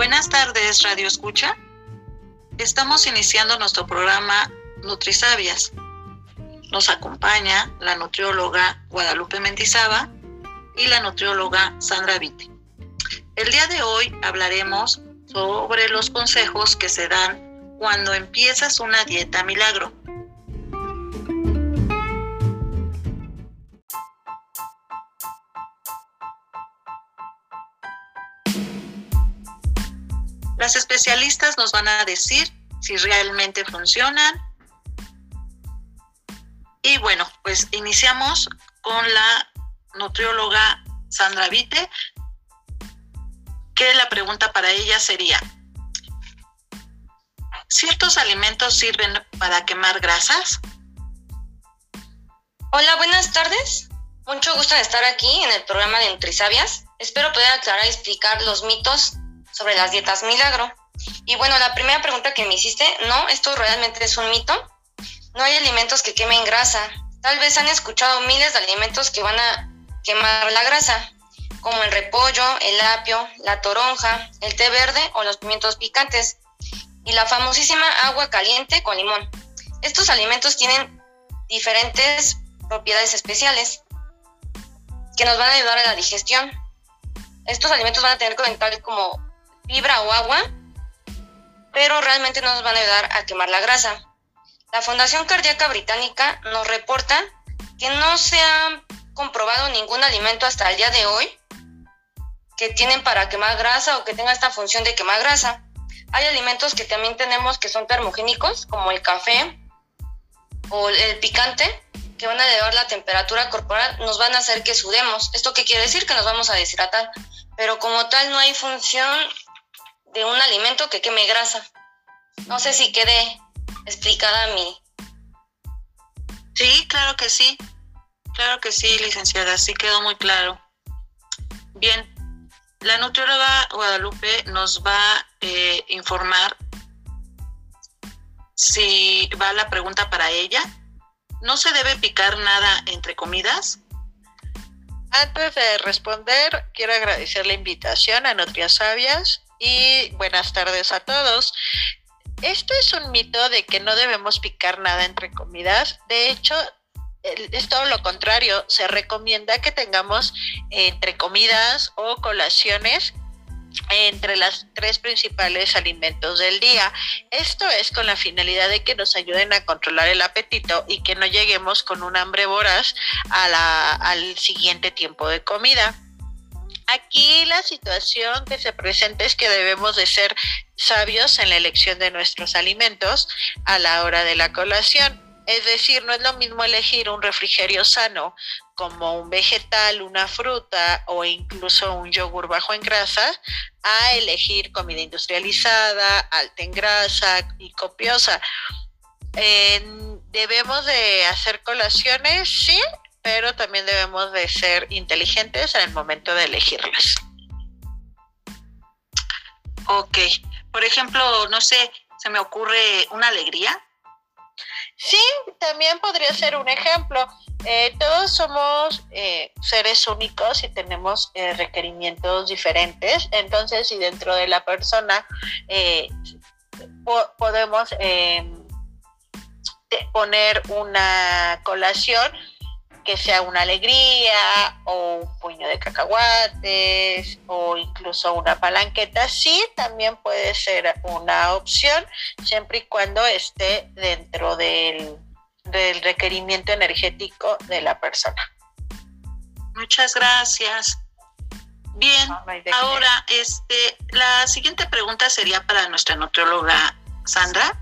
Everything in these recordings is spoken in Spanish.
Buenas tardes, Radio Escucha. Estamos iniciando nuestro programa Nutrisabias. Nos acompaña la nutrióloga Guadalupe Mendizábal y la nutrióloga Sandra Vite. El día de hoy hablaremos sobre los consejos que se dan cuando empiezas una dieta milagro. Especialistas nos van a decir si realmente funcionan. Y bueno, pues iniciamos con la nutrióloga Sandra Vite, que la pregunta para ella sería, ¿ciertos alimentos sirven para quemar grasas? Hola, buenas tardes. Mucho gusto de estar aquí en el programa de Nutrisabias. Espero poder aclarar y explicar los mitos sobre las dietas milagro. Y bueno, la primera pregunta que me hiciste, no, esto realmente es un mito. No hay alimentos que quemen grasa. Tal vez han escuchado miles de alimentos que van a quemar la grasa, como el repollo, el apio, la toronja, el té verde o los pimientos picantes. Y la famosísima agua caliente con limón. Estos alimentos tienen diferentes propiedades especiales que nos van a ayudar a la digestión. Estos alimentos van a tener tal como fibra o agua, pero realmente no nos van a ayudar a quemar la grasa. La Fundación Cardíaca Británica nos reporta que no se ha comprobado ningún alimento hasta el día de hoy que tienen para quemar grasa o que tenga esta función de quemar grasa. Hay alimentos que también tenemos que son termogénicos, como el café o el picante, que van a elevar la temperatura corporal, nos van a hacer que sudemos. ¿Esto qué quiere decir? Que nos vamos a deshidratar. Pero como tal no hay función de un alimento que queme grasa. No sé si quede explicada mi. Sí, claro que sí. Claro que sí, licenciada, sí quedó muy claro. Bien, la nutrióloga Guadalupe nos va a eh, informar si va la pregunta para ella. ¿No se debe picar nada entre comidas? Antes de responder, quiero agradecer la invitación a Nutrias Sabias y buenas tardes a todos. Esto es un mito de que no debemos picar nada entre comidas. De hecho, es todo lo contrario. Se recomienda que tengamos entre comidas o colaciones entre las tres principales alimentos del día. Esto es con la finalidad de que nos ayuden a controlar el apetito y que no lleguemos con un hambre voraz al siguiente tiempo de comida. Aquí la situación que se presenta es que debemos de ser sabios en la elección de nuestros alimentos a la hora de la colación. Es decir, no es lo mismo elegir un refrigerio sano como un vegetal, una fruta o incluso un yogur bajo en grasa, a elegir comida industrializada, alta en grasa y copiosa. debemos de hacer colaciones, sí, pero también debemos de ser inteligentes en el momento de elegirlas. Ok, por ejemplo, no sé, se me ocurre una alegría. Sí, también podría ser un ejemplo. Eh, todos somos eh, seres únicos y tenemos eh, requerimientos diferentes. Entonces, si dentro de la persona podemos poner una colación, que sea una alegría o un puño de cacahuates o incluso una palanqueta, sí también puede ser una opción siempre y cuando esté dentro del, del requerimiento energético de la persona. Muchas gracias. Bien, ahora este, la siguiente pregunta sería para nuestra nutrióloga Sandra.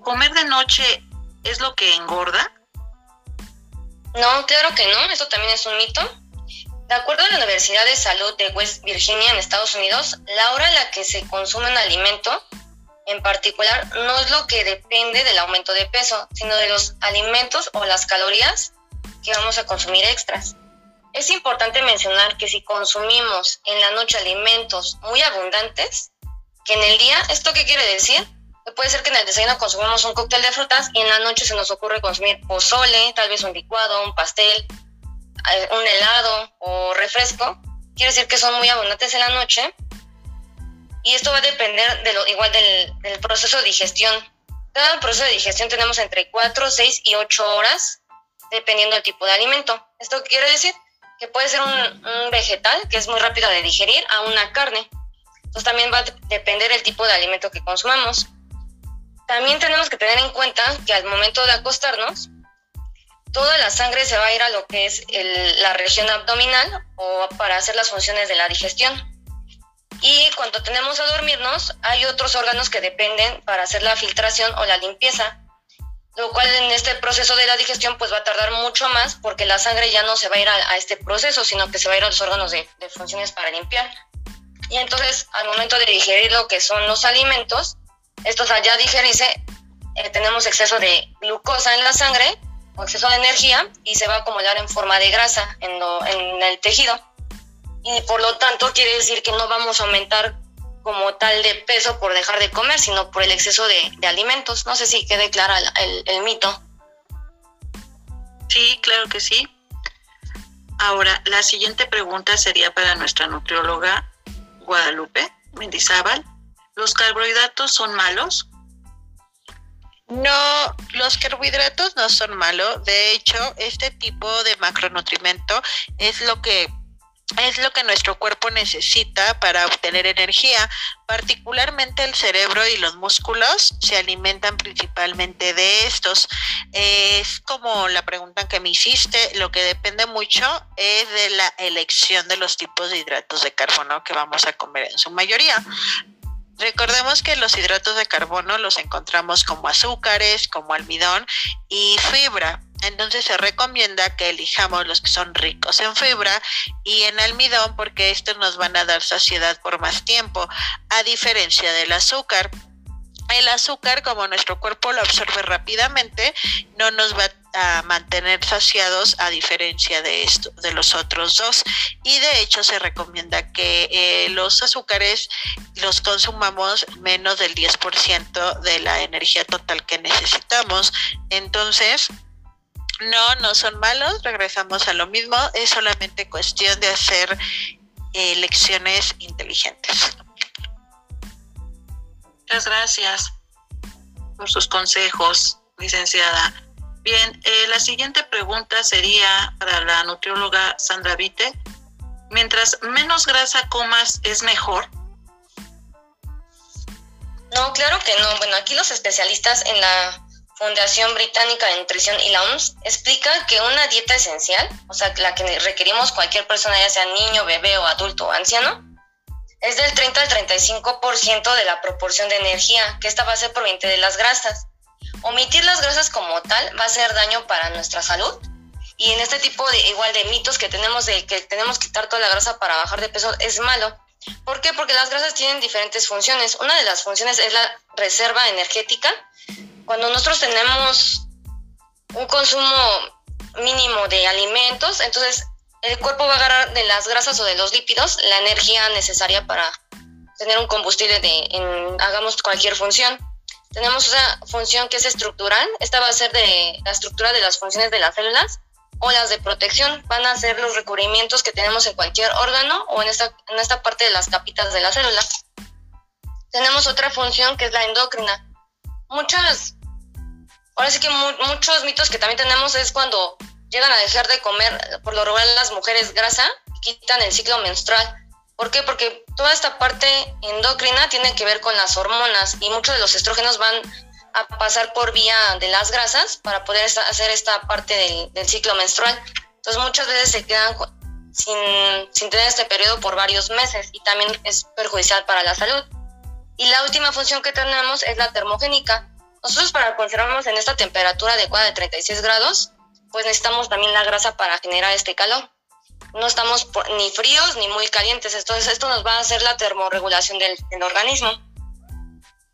¿Comer de noche es lo que engorda? No, claro que no, eso también es un mito. De acuerdo a la Universidad de Salud de West Virginia en Estados Unidos, la hora en la que se consume un alimento en particular no es lo que depende del aumento de peso, sino de los alimentos o las calorías que vamos a consumir extras. Es importante mencionar que si consumimos en la noche alimentos muy abundantes, que en el día, ¿esto qué quiere decir? Puede ser que en el desayuno consumimos un cóctel de frutas y en la noche se nos ocurre consumir pozole, tal vez un licuado, un pastel, eh, un helado o refresco. Quiere decir que son muy abundantes en la noche y esto va a depender igual del, del proceso de digestión. Cada proceso de digestión tenemos entre 4, 6 y 8 horas, dependiendo del tipo de alimento. Esto quiere decir que puede ser un, un vegetal, que es muy rápido de digerir, a una carne. Entonces también va a depender el tipo de alimento que consumamos. También tenemos que tener en cuenta que al momento de acostarnos, toda la sangre se va a ir a lo que es la región abdominal o para hacer las funciones de la digestión. Y cuando tenemos a dormirnos, hay otros órganos que dependen para hacer la filtración o la limpieza, lo cual en este proceso de la digestión pues va a tardar mucho más porque la sangre ya no se va a ir a, este proceso, sino que se va a ir a los órganos de, de funciones para limpiar. Y entonces al momento de digerir lo que son los alimentos, estos al ya digerirse, eh, tenemos exceso de glucosa en la sangre o exceso de energía y se va a acumular en forma de grasa en, el tejido. Y por lo tanto quiere decir que no vamos a aumentar como tal de peso por dejar de comer, sino por el exceso de, alimentos. No sé si quede clara el, el, mito. Sí, claro que sí. Ahora, la siguiente pregunta sería para nuestra nutrióloga Guadalupe Mendizábal. ¿Los carbohidratos son malos? No, los carbohidratos no son malos. De hecho, este tipo de macronutrimento es lo que es lo que nuestro cuerpo necesita para obtener energía. Particularmente el cerebro y los músculos se alimentan principalmente de estos. Es como la pregunta que me hiciste, lo que depende mucho es de la elección de los tipos de hidratos de carbono que vamos a comer en su mayoría. Recordemos que los hidratos de carbono los encontramos como azúcares, como almidón y fibra. Entonces se recomienda que elijamos los que son ricos en fibra y en almidón porque estos nos van a dar saciedad por más tiempo, a diferencia del azúcar. El azúcar, como nuestro cuerpo lo absorbe rápidamente, no nos va a mantener saciados a diferencia de esto, de los otros dos. Y de hecho se recomienda que eh, los azúcares los consumamos menos del 10% de la energía total que necesitamos. Entonces, no, no son malos, regresamos a lo mismo, es solamente cuestión de hacer elecciones inteligentes. Muchas gracias por sus consejos, licenciada. Bien, eh, la siguiente pregunta sería para la nutrióloga Sandra Vite. Mientras menos grasa comas, ¿es mejor? No, claro que no. Bueno, aquí los especialistas en la Fundación Británica de Nutrición y la OMS explica que una dieta esencial, o sea, la que requerimos cualquier persona, ya sea niño, bebé o adulto o anciano, es del 30 al 35% de la proporción de energía, que esta va a ser proveniente de las grasas. Omitir las grasas como tal va a hacer daño para nuestra salud. Y en este tipo de igual de mitos que tenemos de que tenemos que quitar toda la grasa para bajar de peso es malo. ¿Por qué? Porque las grasas tienen diferentes funciones. Una de las funciones es la reserva energética, cuando nosotros tenemos un consumo mínimo de alimentos, entonces el cuerpo va a agarrar de las grasas o de los lípidos la energía necesaria para tener un combustible de, hagamos cualquier función. Tenemos una función que es estructural, esta va a ser de la estructura de las funciones de las células o las de protección, van a ser los recubrimientos que tenemos en cualquier órgano o en esta, en esta parte de las capitas de la célula. Tenemos otra función que es la endocrina, muchas, ahora sí que muchos mitos que también tenemos es cuando llegan a dejar de comer, por lo regular las mujeres grasa, quitan el ciclo menstrual. ¿Por qué? Porque toda esta parte endocrina tiene que ver con las hormonas y muchos de los estrógenos van a pasar por vía de las grasas para poder hacer esta parte del, ciclo menstrual. Entonces muchas veces se quedan sin, sin tener este periodo por varios meses y también es perjudicial para la salud. Y la última función que tenemos es la termogénica. Nosotros para conservarnos en esta temperatura adecuada de 36 grados, pues necesitamos también la grasa para generar este calor. No estamos ni fríos ni muy calientes, entonces esto nos va a hacer la termorregulación del, organismo.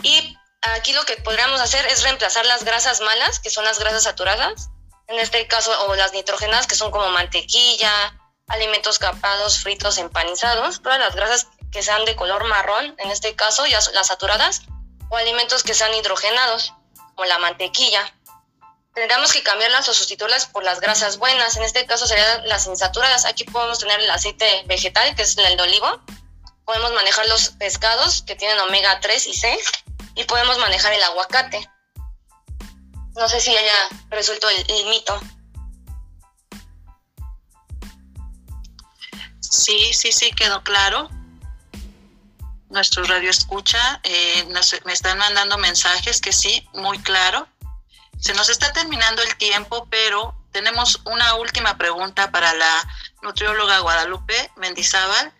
Y aquí lo que podríamos hacer es reemplazar las grasas malas, que son las grasas saturadas, en este caso, o las nitrógenas, que son como mantequilla, alimentos capados, fritos, empanizados, todas las grasas que sean de color marrón, en este caso ya las saturadas, o alimentos que sean hidrogenados, como la mantequilla. Tendríamos que cambiarlas o sustituirlas por las grasas buenas, en este caso serían las insaturadas. Aquí podemos tener el aceite vegetal, que es el de olivo, podemos manejar los pescados que tienen omega 3 y 6 y podemos manejar el aguacate. No sé si haya resuelto el, mito. Sí, sí, sí, quedó claro. Nuestro radio escucha, eh, me están mandando mensajes que sí, muy claro. Se nos está terminando el tiempo, pero tenemos una última pregunta para la nutrióloga Guadalupe Mendizábal,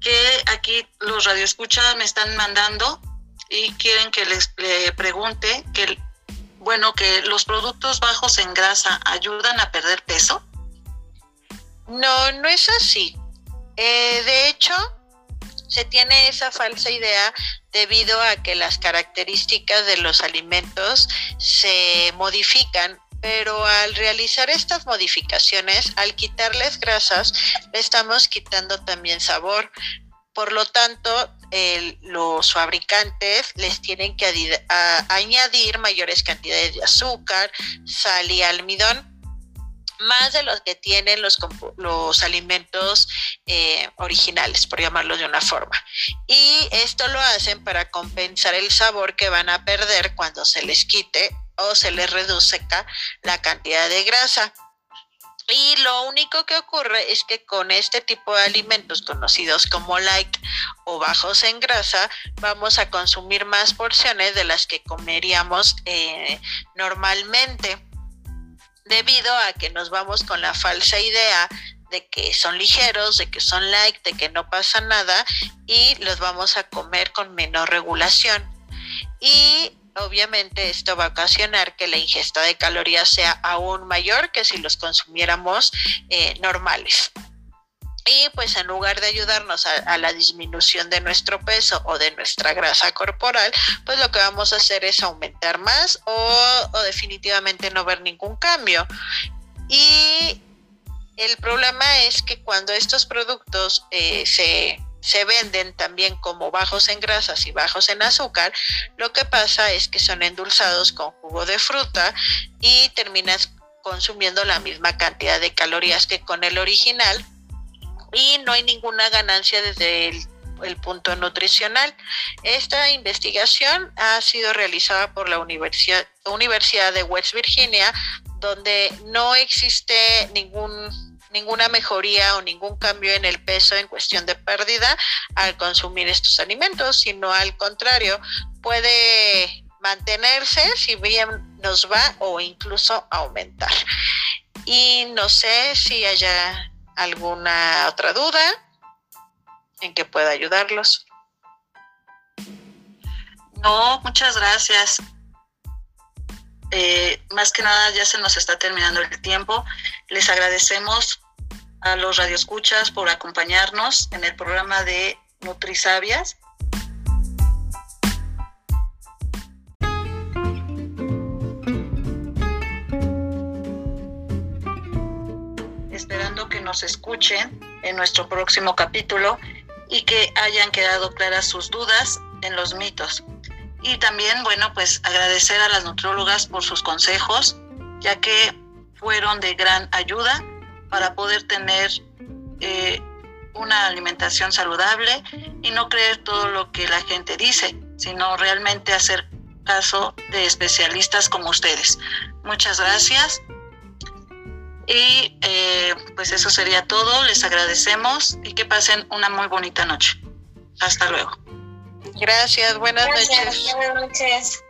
que aquí los radioescuchas me están mandando y quieren que les le pregunte que bueno, que los productos bajos en grasa ayudan a perder peso? No, no es así. Eh, de hecho, se tiene esa falsa idea debido a que las características de los alimentos se modifican, pero al realizar estas modificaciones, al quitarles grasas, le estamos quitando también sabor. Por lo tanto, los fabricantes les tienen que añadir mayores cantidades de azúcar, sal y almidón, más de los que tienen los, los alimentos eh, originales, por llamarlo de una forma. Y esto lo hacen para compensar el sabor que van a perder cuando se les quite o se les reduzca la cantidad de grasa. Y lo único que ocurre es que con este tipo de alimentos conocidos como light o bajos en grasa, vamos a consumir más porciones de las que comeríamos eh, normalmente, debido a que nos vamos con la falsa idea de que son ligeros, de que son light, de que no pasa nada y los vamos a comer con menor regulación. Y obviamente esto va a ocasionar que la ingesta de calorías sea aún mayor que si los consumiéramos eh, normales. Y pues en lugar de ayudarnos a, la disminución de nuestro peso o de nuestra grasa corporal, pues lo que vamos a hacer es aumentar más o, definitivamente no ver ningún cambio. Y el problema es que cuando estos productos eh, se se venden también como bajos en grasas y bajos en azúcar, lo que pasa es que son endulzados con jugo de fruta y terminas consumiendo la misma cantidad de calorías que con el original y no hay ninguna ganancia desde el, punto nutricional. Esta investigación ha sido realizada por la Universidad, Universidad de West Virginia, donde no existe ningún ninguna mejoría o ningún cambio en el peso en cuestión de pérdida al consumir estos alimentos, sino al contrario, puede mantenerse si bien nos va o incluso aumentar. Y no sé si haya alguna otra duda en que pueda ayudarlos. No, muchas gracias. Eh, más que nada ya se nos está terminando el tiempo. Les agradecemos a los radioescuchas por acompañarnos en el programa de Nutrisabias. Esperando que nos escuchen en nuestro próximo capítulo y que hayan quedado claras sus dudas en los mitos. Y también, bueno, pues agradecer a las nutriólogas por sus consejos, ya que fueron de gran ayuda para poder tener eh, una alimentación saludable y no creer todo lo que la gente dice, sino realmente hacer caso de especialistas como ustedes. Muchas gracias. Y eh, pues eso sería todo. Les agradecemos y que pasen una muy bonita noche. Hasta luego. Gracias, buenas noches. Buenas noches.